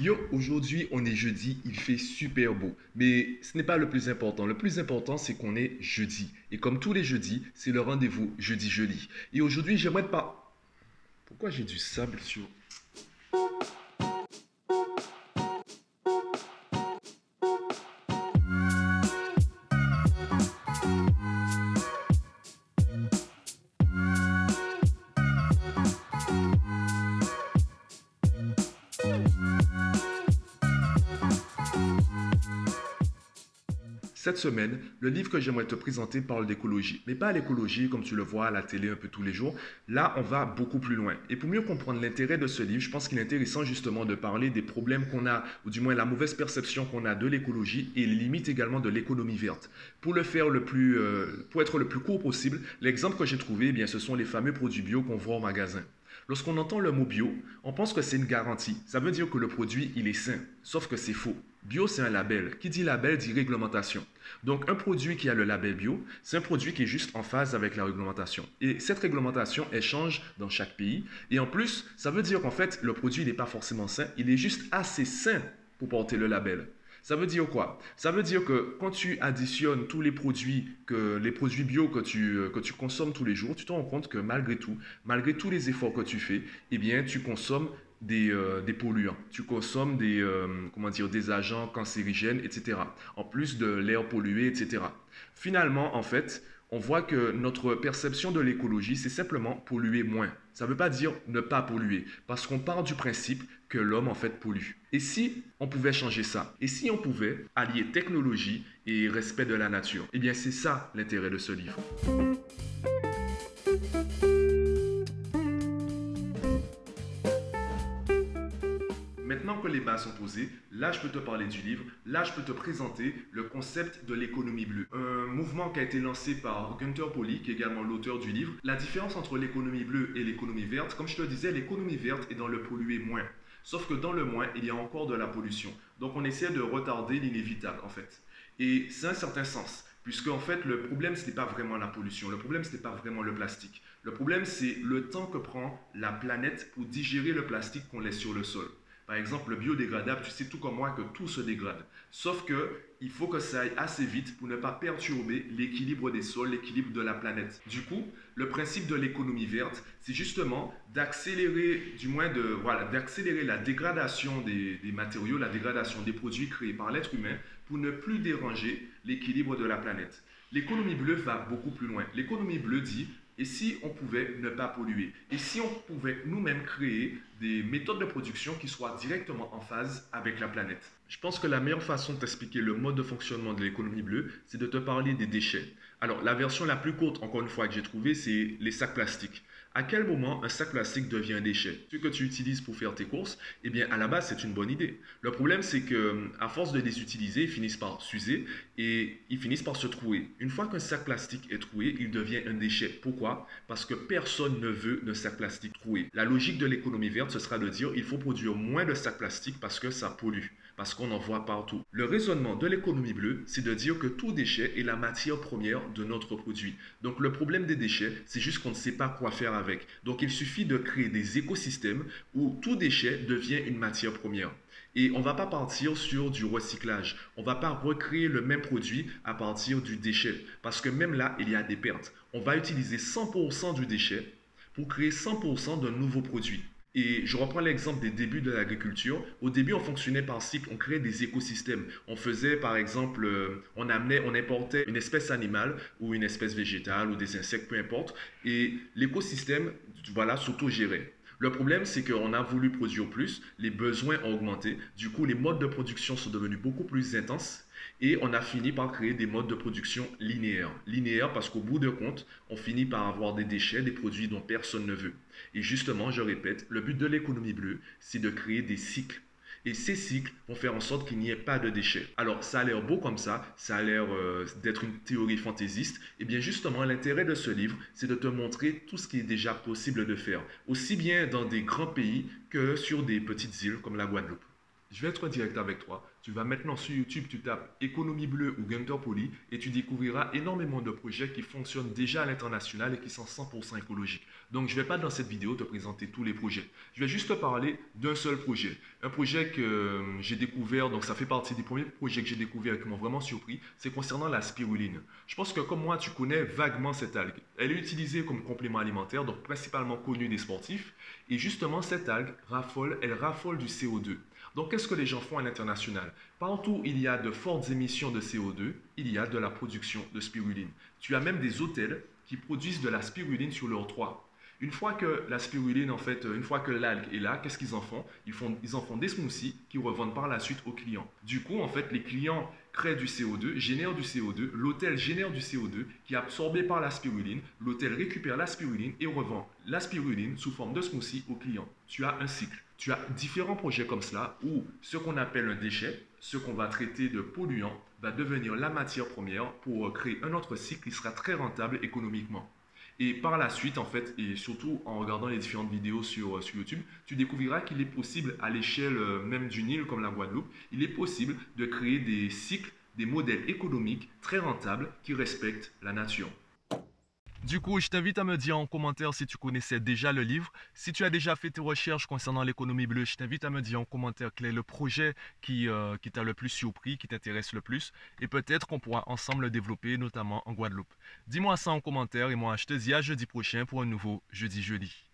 Yo, aujourd'hui on est jeudi, il fait super beau. Mais ce n'est pas le plus important. Le plus important c'est qu'on est jeudi. Et comme tous les jeudis, c'est le rendez-vous jeudi joli. Et aujourd'hui j'aimerais pas... Pourquoi j'ai du sable sur... Cette semaine, le livre que j'aimerais te présenter parle d'écologie, mais pas l'écologie comme tu le vois à la télé un peu tous les jours. Là, on va beaucoup plus loin. Et pour mieux comprendre l'intérêt de ce livre, je pense qu'il est intéressant justement de parler des problèmes qu'on a, ou du moins la mauvaise perception qu'on a de l'écologie et les limites également de l'économie verte. Pour le faire le plus, euh, pour être le plus court possible, l'exemple que j'ai trouvé, eh bien, ce sont les fameux produits bio qu'on voit au magasin. Lorsqu'on entend le mot bio, on pense que c'est une garantie. Ça veut dire que le produit, il est sain. Sauf que c'est faux. Bio, c'est un label. Qui dit label dit réglementation. Donc, un produit qui a le label bio, c'est un produit qui est juste en phase avec la réglementation. Et cette réglementation, elle change dans chaque pays. Et en plus, ça veut dire qu'en fait, le produit n'est pas forcément sain. Il est juste assez sain pour porter le label. Ça veut dire quoi? Ça veut dire que quand tu additionnes tous les produits, que, les produits bio que tu, que tu consommes tous les jours, tu te rends compte que malgré tout, malgré tous les efforts que tu fais, eh bien, tu consommes des, euh, des polluants, tu consommes des, euh, comment dire, des agents cancérigènes, etc. En plus de l'air pollué, etc. Finalement, en fait, on voit que notre perception de l'écologie, c'est simplement polluer moins. Ça ne veut pas dire ne pas polluer, parce qu'on part du principe que l'homme en fait pollue. Et si on pouvait changer ça? Et si on pouvait allier technologie et respect de la nature? Eh bien, c'est ça l'intérêt de ce livre. Que les bases sont posées, là je peux te parler du livre, là je peux te présenter le concept de l'économie bleue. Un mouvement qui a été lancé par Gunther Pauli, qui est également l'auteur du livre. La différence entre l'économie bleue et l'économie verte, comme je te le disais, l'économie verte est dans le polluer moins. Sauf que dans le moins, il y a encore de la pollution. Donc on essaie de retarder l'inévitable en fait. Et c'est un certain sens. Puisque en fait, le problème, ce n'est pas vraiment la pollution, le problème, ce n'est pas vraiment le plastique. Le problème, c'est le temps que prend la planète pour digérer le plastique qu'on laisse sur le sol. Par exemple, le biodégradable, tu sais tout comme moi que tout se dégrade. Sauf que il faut que ça aille assez vite pour ne pas perturber l'équilibre des sols, l'équilibre de la planète. Du coup, le principe de l'économie verte, c'est justement d'accélérer, du moins d'accélérer la dégradation des, des matériaux, la dégradation des produits créés par l'être humain pour ne plus déranger l'équilibre de la planète. L'économie bleue va beaucoup plus loin. L'économie bleue dit et si on pouvait ne pas polluer? Et si on pouvait nous-mêmes créer des méthodes de production qui soient directement en phase avec la planète Je pense que la meilleure façon de t'expliquer le mode de fonctionnement de l'économie bleue, c'est de te parler des déchets. Alors, la version la plus courte, encore une fois, que j'ai trouvée, c'est les sacs plastiques. À quel moment un sac plastique devient un déchet? Ce que tu utilises pour faire tes courses, eh bien, à la base, c'est une bonne idée. Le problème, c'est que à force de les utiliser, ils finissent par s'user et ils finissent par se trouer. Une fois qu'un sac plastique est troué, il devient un déchet. Pourquoi? Parce que personne ne veut de sac plastique troué. La logique de l'économie verte, ce sera de dire il faut produire moins de sacs plastiques parce que ça pollue, parce qu'on en voit partout. Le raisonnement de l'économie bleue, c'est de dire que tout déchet est la matière première de notre produit. Donc le problème des déchets, c'est juste qu'on ne sait pas quoi faire avec. Donc il suffit de créer des écosystèmes où tout déchet devient une matière première. Et on ne va pas partir sur du recyclage. On ne va pas recréer le même produit à partir du déchet. Parce que même là, il y a des pertes. On va utiliser 100% du déchet pour créer 100% d'un nouveau produit. Et je reprends l'exemple des débuts de l'agriculture. Au début, on fonctionnait par cycle, on créait des écosystèmes. On faisait, par exemple, euh, on amenait, on importait une espèce animale ou une espèce végétale ou des insectes, peu importe. Et l'écosystème, voilà, s'auto-gérait. Le problème, c'est qu'on a voulu produire plus, les besoins ont augmenté. Du coup, les modes de production sont devenus beaucoup plus intenses et on a fini par créer des modes de production linéaires. Linéaires parce qu'au bout de compte, on finit par avoir des déchets, des produits dont personne ne veut. Et justement, je répète, le but de l'économie bleue, c'est de créer des cycles. Et ces cycles vont faire en sorte qu'il n'y ait pas de déchets. Alors, ça a l'air beau comme ça, ça a l'air euh, d'être une théorie fantaisiste. Et eh bien justement, l'intérêt de ce livre, c'est de te montrer tout ce qui est déjà possible de faire, aussi bien dans des grands pays que sur des petites îles comme la Guadeloupe. Je vais être direct avec toi. Tu vas maintenant sur YouTube, tu tapes économie bleue ou Gunter Poly et tu découvriras énormément de projets qui fonctionnent déjà à l'international et qui sont 100% écologiques. Donc, je ne vais pas dans cette vidéo te présenter tous les projets. Je vais juste te parler d'un seul projet. Un projet que euh, j'ai découvert, donc ça fait partie des premiers projets que j'ai découvert et qui m'ont vraiment surpris, c'est concernant la spiruline. Je pense que comme moi, tu connais vaguement cette algue. Elle est utilisée comme complément alimentaire, donc principalement connue des sportifs. Et justement, cette algue raffole, elle raffole du CO2. Donc, qu'est-ce que les gens font à l'international? Partout il y a de fortes émissions de CO2, il y a de la production de spiruline. Tu as même des hôtels qui produisent de la spiruline sur leur toit. Une fois que la spiruline, en fait, une fois que l'algue est là, qu'est-ce qu'ils en font? Ils, font en font des smoothies qui revendent par la suite aux clients. Du coup, en fait, les clients créent du CO2, génèrent du CO2, l'hôtel génère du CO2 qui est absorbé par la spiruline, l'hôtel récupère la spiruline et revend la spiruline sous forme de smoothie aux clients. Tu as un cycle. Tu as différents projets comme cela où ce qu'on appelle un déchet, ce qu'on va traiter de polluant, va devenir la matière première pour créer un autre cycle qui sera très rentable économiquement. Et par la suite, en fait, et surtout en regardant les différentes vidéos sur, euh, YouTube, tu découvriras qu'il est possible, à l'échelle euh, même d'une île comme la Guadeloupe, il est possible de créer des cycles, des modèles économiques très rentables qui respectent la nature. Du coup, je t'invite à me dire en commentaire si tu connaissais déjà le livre. Si tu as déjà fait tes recherches concernant l'économie bleue, je t'invite à me dire en commentaire quel est le projet qui, euh, t'a le plus surpris, qui t'intéresse le plus. Et peut-être qu'on pourra ensemble le développer, notamment en Guadeloupe. Dis-moi ça en commentaire et moi, je te dis à jeudi prochain pour un nouveau Jeudi Jeudi.